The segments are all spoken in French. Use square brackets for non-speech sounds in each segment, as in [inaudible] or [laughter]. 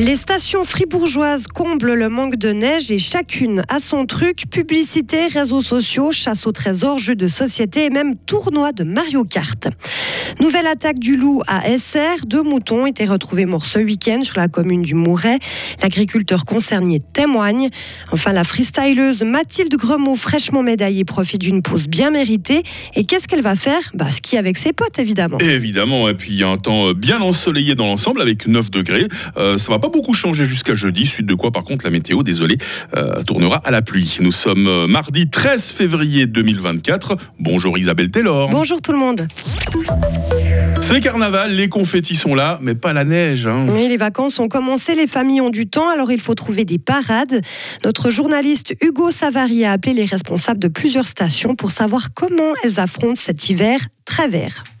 Les stations fribourgeoises comblent le manque de neige et chacune a son truc. Publicité, réseaux sociaux, chasse au trésor, jeux de société et même tournoi de Mario Kart. Nouvelle attaque du loup à SR. Deux moutons étaient retrouvés morts ce week-end sur la commune du Mouret. L'agriculteur concerné témoigne. Enfin, la freestyleuse Mathilde Gremaud, fraîchement médaillée, profite d'une pause bien méritée. Et qu'est-ce qu'elle va faire? Bah, ski avec ses potes, évidemment. évidemment, et puis il y a un temps bien ensoleillé dans l'ensemble avec 9 degrés. Euh, ça va pas beaucoup changer jusqu'à jeudi, suite de quoi par contre la météo, désolé, euh, tournera à la pluie. Nous sommes euh, mardi 13 février 2024. Bonjour Isabelle Taylor. Bonjour tout le monde. C'est carnaval, les confettis sont là, mais pas la neige. Hein. Oui, les vacances ont commencé, les familles ont du temps, alors il faut trouver des parades. Notre journaliste Hugo Savary a appelé les responsables de plusieurs stations pour savoir comment elles affrontent cet hiver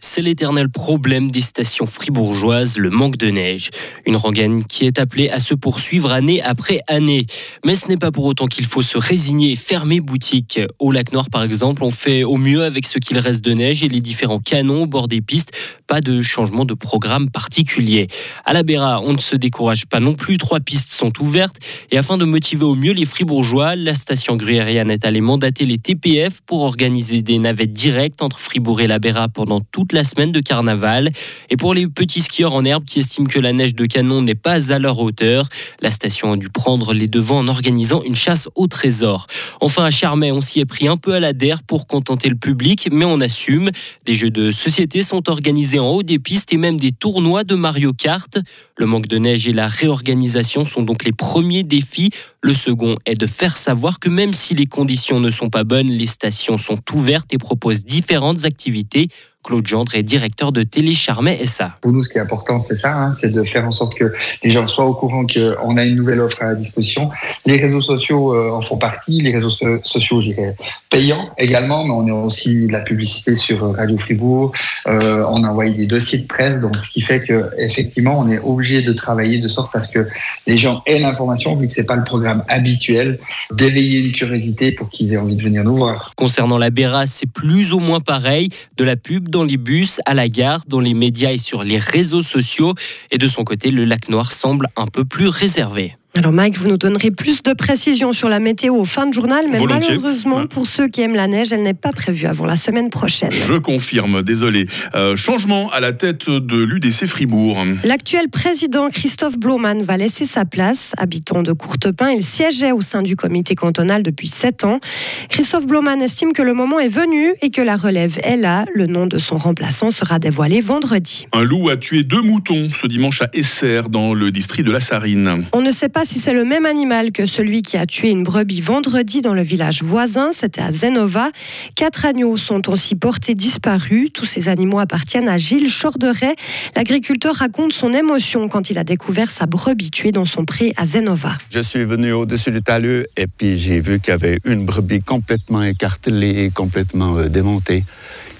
C'est l'éternel problème des stations fribourgeoises, le manque de neige. Une rengaine qui est appelée à se poursuivre année après année. Mais ce n'est pas pour autant qu'il faut se résigner et fermer boutique. Au lac Nord, par exemple, on fait au mieux avec ce qu'il reste de neige et les différents canons au bord des pistes. Pas de changement de programme particulier. À la Béra, on ne se décourage pas non plus. Trois pistes sont ouvertes. Et afin de motiver au mieux les fribourgeois, la station gruyérienne est allée mandater les TPF pour organiser des navettes directes entre Fribourg et la Béra pendant toute la semaine de carnaval. Et pour les petits skieurs en herbe qui estiment que la neige de canon n'est pas à leur hauteur, la station a dû prendre les devants en organisant une chasse au trésor. Enfin, à Charmey, on s'y est pris un peu à la der pour contenter le public, mais on assume. Des jeux de société sont organisés en haut des pistes et même des tournois de Mario Kart. Le manque de neige et la réorganisation sont donc les premiers défis. Le second est de faire savoir que même si les conditions ne sont pas bonnes, les stations sont ouvertes et proposent différentes activités. Claude Gendre est directeur de Télé Charmet SA. Pour nous, ce qui est important, c'est ça, hein, c'est de faire en sorte que les gens soient au courant qu'on a une nouvelle offre à la disposition. Les réseaux sociaux euh, en font partie, les réseaux sociaux, je dirais, payants également, mais on a aussi de la publicité sur Radio Fribourg, euh, on a envoyé des dossiers de presse, donc ce qui fait que effectivement, on est obligé de travailler de sorte à ce que les gens aient l'information, vu que c'est pas le programme habituel, d'éveiller une curiosité pour qu'ils aient envie de venir nous voir. Concernant la Béra, c'est plus ou moins pareil, de la pub dans les bus, à la gare, dans les médias et sur les réseaux sociaux. Et de son côté, le lac Noir semble un peu plus réservé. Alors Mike, vous nous donnerez plus de précisions sur la météo au fin de journal, mais malheureusement pour ceux qui aiment la neige, elle n'est pas prévue avant la semaine prochaine. Je confirme, désolé. Euh, changement à la tête de l'UDC Fribourg. L'actuel président Christophe Bloman va laisser sa place. Habitant de Courtepin, il siégeait au sein du comité cantonal depuis sept ans. Christophe Bloman estime que le moment est venu et que la relève est là. Le nom de son remplaçant sera dévoilé vendredi. Un loup a tué deux moutons ce dimanche à Esser, dans le district de la Sarine. On ne sait pas si c'est le même animal que celui qui a tué une brebis vendredi dans le village voisin, c'était à Zenova. Quatre agneaux sont aussi portés disparus. Tous ces animaux appartiennent à Gilles Chorderet. L'agriculteur raconte son émotion quand il a découvert sa brebis tuée dans son pré à Zenova. Je suis venu au-dessus du talus et puis j'ai vu qu'il y avait une brebis complètement écartelée, complètement euh, démontée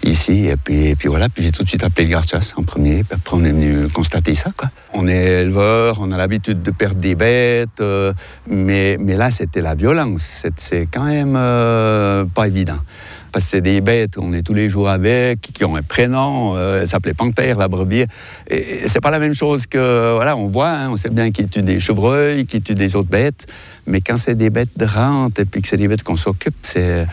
ici. Et puis, et puis voilà, puis j'ai tout de suite appelé le garde-chasse en premier. Puis après, on est venu constater ça. Quoi. On est éleveur, on a l'habitude de perdre des bêtes, euh, mais, mais là, c'était la violence. C'est quand même euh, pas évident. Parce que c'est des bêtes, on est tous les jours avec, qui ont un prénom, euh, elle s'appelait Panthère, la brebis. Et, c'est pas la même chose que, voilà, on voit, hein, on sait bien qu'ils tuent des chevreuils, qu'ils tuent des autres bêtes, mais quand c'est des bêtes de rente et puis que c'est des bêtes qu'on s'occupe, c'est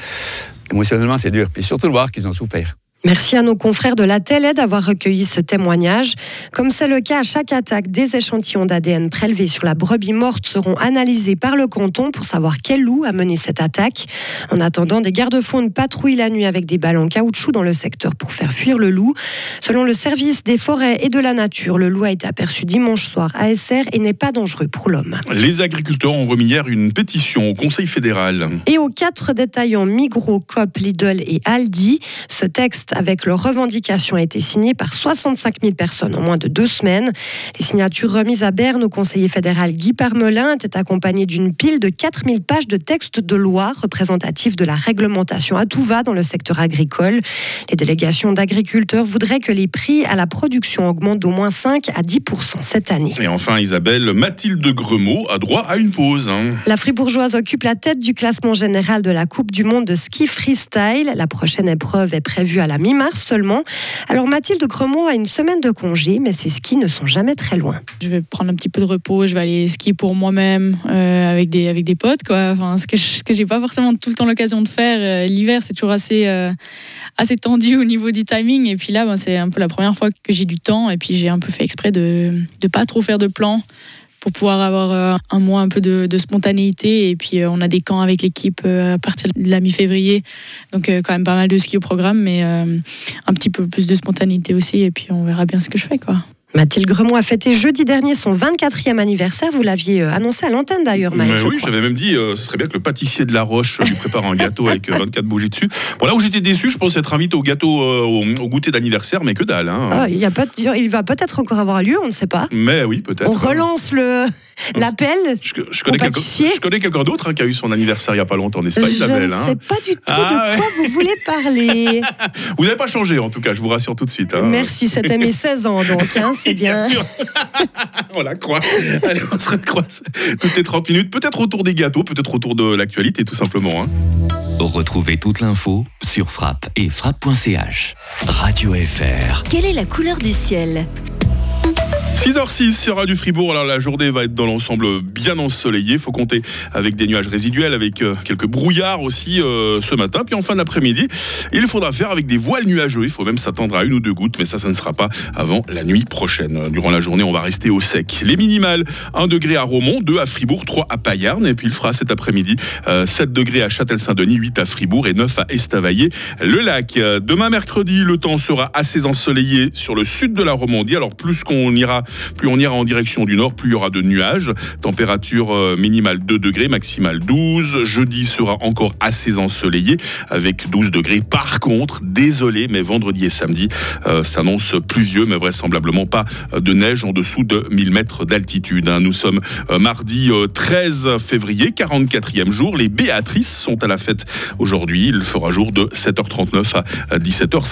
émotionnellement, c'est dur. Puis surtout le voir qu'ils ont souffert. Merci à nos confrères de la télé d'avoir recueilli ce témoignage. Comme c'est le cas à chaque attaque, des échantillons d'ADN prélevés sur la brebis morte seront analysés par le canton pour savoir quel loup a mené cette attaque. En attendant, des gardes-fous patrouillent la nuit avec des ballons caoutchouc dans le secteur pour faire fuir le loup. Selon le service des forêts et de la nature, le loup a été aperçu dimanche soir à SR et n'est pas dangereux pour l'homme. Les agriculteurs ont remis hier une pétition au Conseil fédéral. Et aux quatre détaillants Migros, Coop, Lidl et Aldi, ce texte avec leurs revendications a été signé par 65 000 personnes en moins de deux semaines. Les signatures remises à Berne au conseiller fédéral Guy Parmelin étaient accompagnées d'une pile de 4 000 pages de textes de loi représentatifs de la réglementation à tout va dans le secteur agricole. Les délégations d'agriculteurs voudraient que les prix à la production augmentent d'au moins 5 à 10% cette année. Et enfin, Isabelle, Mathilde Gremaud a droit à une pause. Hein. La fribourgeoise occupe la tête du classement général de la Coupe du monde de ski freestyle. La prochaine épreuve est prévue à la mi-mars seulement. Alors Mathilde Gremont a une semaine de congé, mais ses skis ne sont jamais très loin. Je vais prendre un petit peu de repos, je vais aller skier pour moi-même euh, avec, des, avec des potes. Quoi. Enfin, ce que je n'ai pas forcément tout le temps l'occasion de faire. Euh, l'hiver, c'est toujours assez, euh, assez tendu au niveau du timing. Et puis là, ben, c'est un peu la première fois que j'ai du temps. Et puis j'ai un peu fait exprès de ne pas trop faire de plans pour pouvoir avoir euh, un mois un peu de, spontanéité. Et puis euh, on a des camps avec l'équipe euh, à partir de la mi-février. Donc quand même pas mal de ski au programme, mais un petit peu plus de spontanéité aussi. Et puis on verra bien ce que je fais. quoi. Mathilde Gremont a fêté jeudi dernier son 24e anniversaire. Vous l'aviez euh, annoncé à l'antenne d'ailleurs, Maëlle. oui, j'avais même dit, euh, ce serait bien que le pâtissier de La Roche lui prépare un gâteau avec 24 euh, bougies dessus. Bon, là où j'étais déçu, je pensais être invité au gâteau, au, goûter d'anniversaire, mais que dalle. Hein. Ah, il, y a il va peut-être encore avoir lieu, on ne sait pas. Mais oui, peut-être. On relance le [laughs] l'appel je, connais je, connais quelqu'un d'autre hein, qui a eu son anniversaire il n'y a pas longtemps en Espagne, je ne sais pas du tout ah de quoi vous voulez parler. [laughs] vous n'avez pas changé en tout cas, je vous rassure tout de suite. Hein. Merci, c'était mes 16 ans donc, c'est bien. bien [laughs] on la croit. Allez, on se recroise toutes les 30 minutes, peut-être autour des gâteaux, peut-être autour de l'actualité, tout simplement. Hein. Retrouvez toute l'info sur frappe et frappe.ch. Radio FR. Quelle est la couleur du ciel? 6h06 sur du Fribourg. Alors la journée va être dans l'ensemble bien ensoleillée. Il faut compter avec des nuages résiduels, avec euh, quelques brouillards aussi euh, ce matin. Puis en fin d'après-midi, il faudra faire avec des voiles nuageux. Il faut même s'attendre à une ou deux gouttes, mais ça, ça ne sera pas avant la nuit prochaine. Durant la journée, on va rester au sec. Les minimales 1 degré à Romont, 2 à Fribourg, 3 à Payarn. Et puis il fera cet après-midi 7 euh, degrés à Châtel-Saint-Denis, 8 à Fribourg et 9 à Estavayer. Le lac. Demain mercredi, le temps sera assez ensoleillé sur le sud de la Romandie. Alors plus qu'on ira plus on ira en direction du nord, plus il y aura de nuages. Température euh, minimale 2 degrés, maximale 12. Jeudi sera encore assez ensoleillé avec 12 degrés. Par contre, désolé, mais vendredi et samedi euh, s'annonce pluvieux, mais vraisemblablement pas de neige en dessous de 1000 mètres d'altitude. Hein. Nous sommes euh, mardi 13 février, 44e jour. Les Béatrices sont à la fête aujourd'hui. Il fera jour de 7h39 à 17h50.